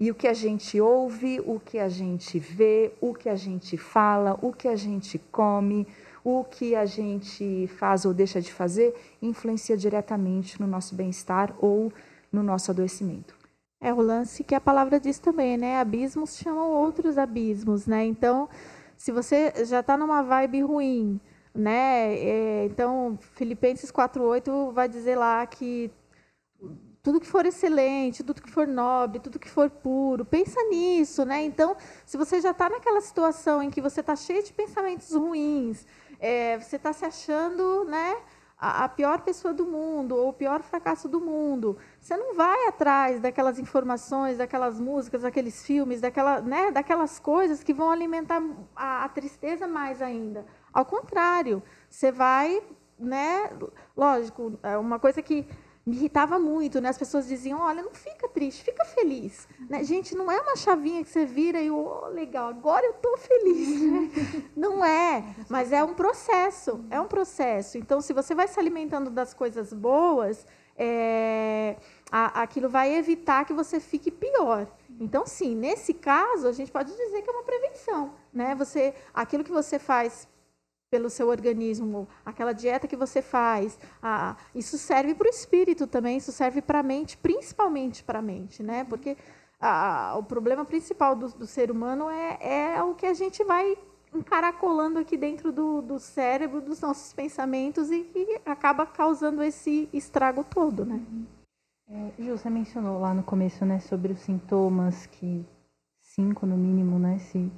E o que a gente ouve, o que a gente vê, o que a gente fala, o que a gente come, o que a gente faz ou deixa de fazer, influencia diretamente no nosso bem-estar ou no nosso adoecimento. É o lance que a palavra diz também, né? Abismos chamam outros abismos, né? Então, se você já está numa vibe ruim, né? É, então, Filipenses 4:8 vai dizer lá que tudo que for excelente, tudo que for nobre, tudo que for puro, pensa nisso, né? Então, se você já está naquela situação em que você está cheio de pensamentos ruins, é, você está se achando, né? A, a pior pessoa do mundo ou o pior fracasso do mundo. Você não vai atrás daquelas informações, daquelas músicas, daqueles filmes, daquela, né, daquelas coisas que vão alimentar a, a tristeza mais ainda. Ao contrário, você vai, né? Lógico, é uma coisa que me irritava muito, né? As pessoas diziam, olha, não fica triste, fica feliz. Né? Gente, não é uma chavinha que você vira e, oh, legal, agora eu estou feliz. Né? Não é, mas é um processo, é um processo. Então, se você vai se alimentando das coisas boas, é, a, aquilo vai evitar que você fique pior. Então, sim, nesse caso, a gente pode dizer que é uma prevenção. Né? Você, aquilo que você faz pelo seu organismo, aquela dieta que você faz. Ah, isso serve para o espírito também, isso serve para a mente, principalmente para a mente, né? Porque ah, o problema principal do, do, ser humano é, é o que a gente vai encaracolando aqui dentro do, do cérebro, dos nossos pensamentos e que acaba causando esse estrago todo, né? É, Ju, você mencionou lá no começo, né, sobre os sintomas que cinco no mínimo, né, se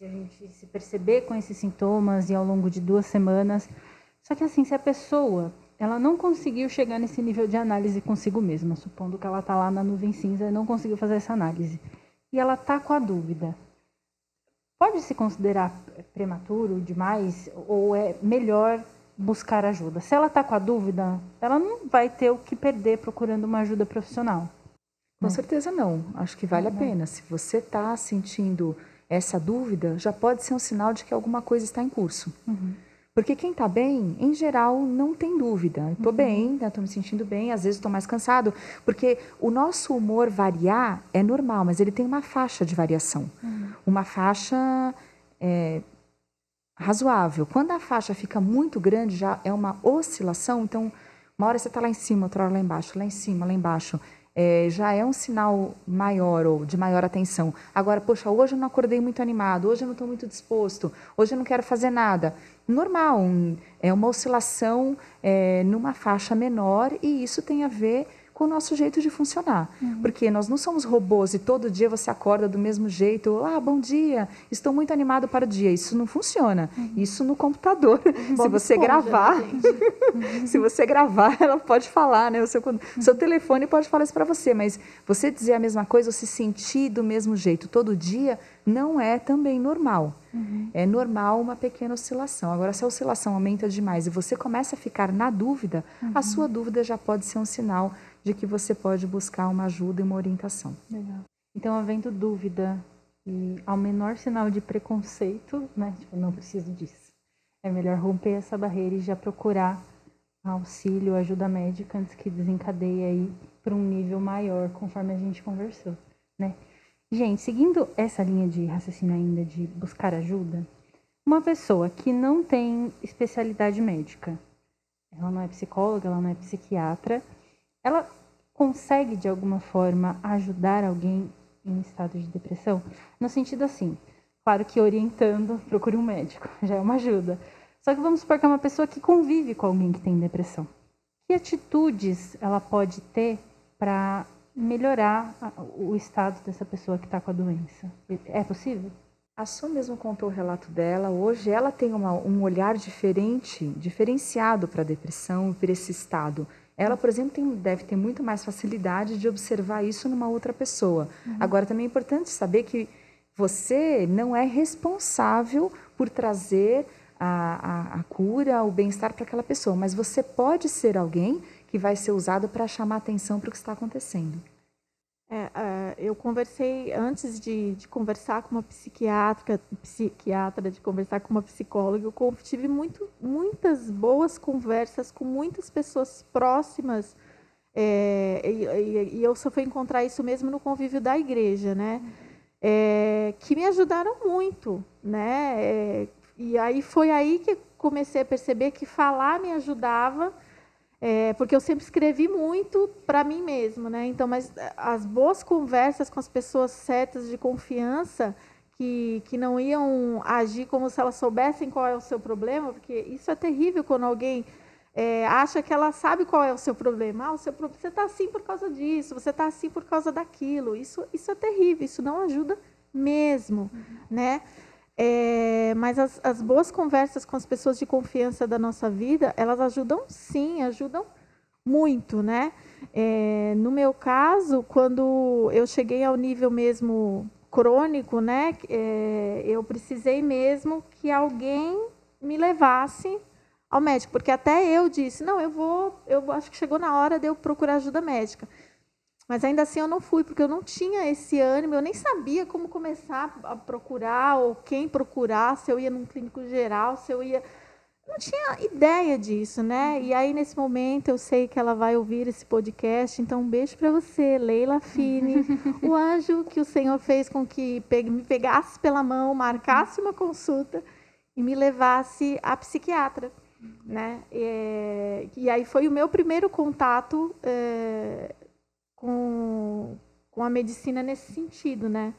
se a gente se perceber com esses sintomas e ao longo de duas semanas. Só que assim, se a pessoa ela não conseguiu chegar nesse nível de análise consigo mesma, supondo que ela está lá na nuvem cinza e não conseguiu fazer essa análise, e ela está com a dúvida, pode se considerar prematuro demais ou é melhor buscar ajuda? Se ela está com a dúvida, ela não vai ter o que perder procurando uma ajuda profissional. Com né? certeza não. Acho que vale a pena. Se você está sentindo essa dúvida, já pode ser um sinal de que alguma coisa está em curso. Uhum. Porque quem está bem, em geral, não tem dúvida. Estou uhum. bem, estou né, me sentindo bem, às vezes estou mais cansado. Porque o nosso humor variar é normal, mas ele tem uma faixa de variação. Uhum. Uma faixa é, razoável. Quando a faixa fica muito grande, já é uma oscilação. Então, uma hora você está lá em cima, outra hora lá embaixo, lá em cima, lá embaixo é, já é um sinal maior ou de maior atenção. Agora, poxa, hoje eu não acordei muito animado, hoje eu não estou muito disposto, hoje eu não quero fazer nada. Normal, um, é uma oscilação é, numa faixa menor e isso tem a ver com o nosso jeito de funcionar. Uhum. Porque nós não somos robôs e todo dia você acorda do mesmo jeito. Ah, bom dia, estou muito animado para o dia. Isso não funciona. Uhum. Isso no computador. se você gravar, né, se você gravar, ela pode falar, né? O seu, uhum. seu telefone pode falar isso para você, mas você dizer a mesma coisa ou se sentir do mesmo jeito todo dia não é também normal. Uhum. É normal uma pequena oscilação. Agora, se a oscilação aumenta demais e você começa a ficar na dúvida, uhum. a sua dúvida já pode ser um sinal de que você pode buscar uma ajuda e uma orientação. Legal. Então, havendo dúvida e ao menor sinal de preconceito, né, tipo, não preciso disso. É melhor romper essa barreira e já procurar auxílio, ajuda médica antes que desencadeie aí para um nível maior, conforme a gente conversou, né? Gente, seguindo essa linha de raciocínio ainda de buscar ajuda, uma pessoa que não tem especialidade médica, ela não é psicóloga, ela não é psiquiatra, ela consegue de alguma forma ajudar alguém em estado de depressão? No sentido assim, claro que orientando, procure um médico, já é uma ajuda. Só que vamos supor que é uma pessoa que convive com alguém que tem depressão. Que atitudes ela pode ter para melhorar o estado dessa pessoa que está com a doença? É possível? A Su mesmo contou o relato dela. Hoje ela tem uma, um olhar diferente, diferenciado para a depressão para esse estado. Ela, por exemplo, tem, deve ter muito mais facilidade de observar isso numa outra pessoa. Uhum. Agora, também é importante saber que você não é responsável por trazer a, a, a cura, o bem-estar para aquela pessoa, mas você pode ser alguém que vai ser usado para chamar atenção para o que está acontecendo. É, uh, eu conversei antes de, de, conversar com uma psiquiatra, psiquiatra, de conversar com uma psicóloga, eu tive muito, muitas boas conversas com muitas pessoas próximas é, e, e, e, eu só fui encontrar isso mesmo no convívio da igreja, né? É, que me ajudaram muito, né? É, e aí foi aí que comecei a perceber que falar me ajudava é, porque eu sempre escrevi muito para mim mesmo, né? Então, mas é, as boas conversas com as pessoas certas de confiança que, que não iam agir como se elas soubessem qual é o seu problema, porque isso é terrível quando alguém é, acha que ela sabe qual é o seu problema. Ah, o seu você está assim por causa disso, você está assim por causa daquilo. Isso, isso é terrível, isso não ajuda mesmo, uhum. né? É, mas as, as, boas conversas com as pessoas de confiança da nossa vida, elas ajudam sim, ajudam muito, né? É, no meu caso, quando eu cheguei ao nível mesmo crônico, né? É, eu precisei mesmo que alguém me levasse ao médico, porque até eu disse, não, eu vou, eu acho que chegou na hora de eu procurar ajuda médica. Mas ainda assim eu não fui, porque eu não tinha esse ânimo, eu nem sabia como começar a procurar, ou quem procurar, se eu ia num clínico geral, se eu ia. Não tinha ideia disso, né? E aí, nesse momento, eu sei que ela vai ouvir esse podcast, então um beijo para você, Leila Fini, o anjo que o Senhor fez com que me pegasse pela mão, marcasse uma consulta e me levasse à psiquiatra. Né? E, e aí foi o meu primeiro contato é, com, com a medicina nesse sentido, né?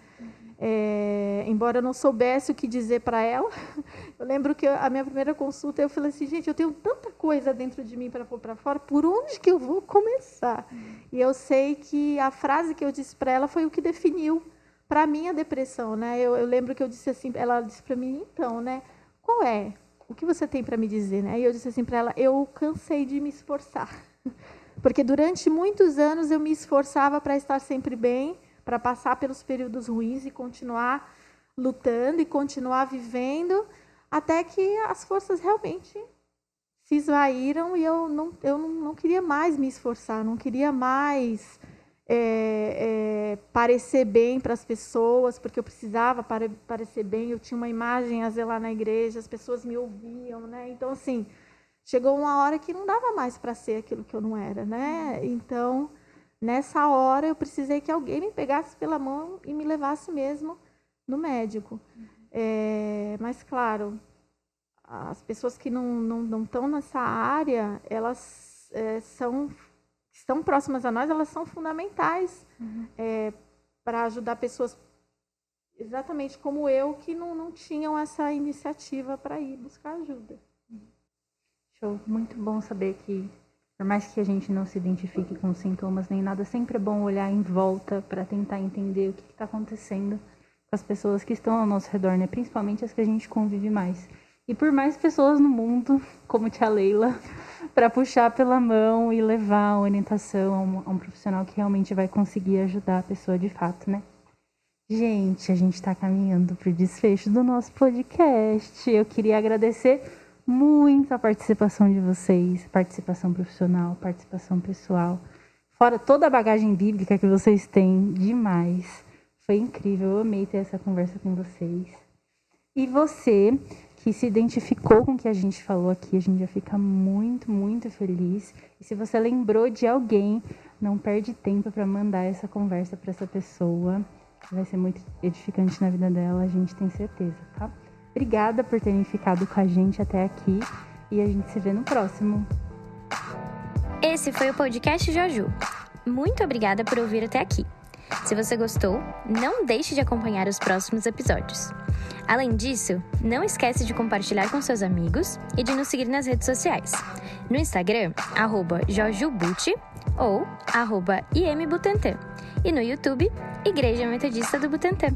É, embora eu não soubesse o que dizer para ela, eu lembro que a minha primeira consulta eu falei assim, gente, eu tenho tanta coisa dentro de mim para pôr para fora, por onde que eu vou começar? E eu sei que a frase que eu disse para ela foi o que definiu para mim a depressão, né? Eu, eu, lembro que eu disse assim, ela disse para mim, então, né? Qual é? O que você tem para me dizer, né? E eu disse assim para ela, eu cansei de me esforçar. Porque durante muitos anos eu me esforçava para estar sempre bem, para passar pelos períodos ruins e continuar lutando e continuar vivendo, até que as forças realmente se esvaíram e eu não, eu não, não queria mais me esforçar, não queria mais é, é, parecer bem para as pessoas, porque eu precisava para, parecer bem, eu tinha uma imagem a zelar na igreja, as pessoas me ouviam, né? Então, assim, chegou uma hora que não dava mais para ser aquilo que eu não era, né? Então, nessa hora eu precisei que alguém me pegasse pela mão e me levasse mesmo no médico. É, mas claro, as pessoas que não não, não estão nessa área, elas é, são estão próximas a nós, elas são fundamentais uhum. é, para ajudar pessoas exatamente como eu que não, não tinham essa iniciativa para ir buscar ajuda. Show. Muito bom saber que, por mais que a gente não se identifique com sintomas nem nada, sempre é bom olhar em volta para tentar entender o que está acontecendo com as pessoas que estão ao nosso redor, né? Principalmente as que a gente convive mais. E por mais pessoas no mundo, como tia Leila, para puxar pela mão e levar a orientação a um, a um profissional que realmente vai conseguir ajudar a pessoa de fato, né? Gente, a gente está caminhando para o desfecho do nosso podcast. Eu queria agradecer muito a participação de vocês, participação profissional, participação pessoal. Fora toda a bagagem bíblica que vocês têm, demais. Foi incrível, eu amei ter essa conversa com vocês. E você que se identificou com o que a gente falou aqui. A gente já fica muito, muito feliz. E se você lembrou de alguém, não perde tempo para mandar essa conversa para essa pessoa. Vai ser muito edificante na vida dela, a gente tem certeza, tá? Obrigada por terem ficado com a gente até aqui e a gente se vê no próximo. Esse foi o podcast Joju. Muito obrigada por ouvir até aqui. Se você gostou, não deixe de acompanhar os próximos episódios. Além disso, não esquece de compartilhar com seus amigos e de nos seguir nas redes sociais. No Instagram, arroba jojubuti ou arroba imbutantan. E no YouTube, Igreja Metodista do Butantã.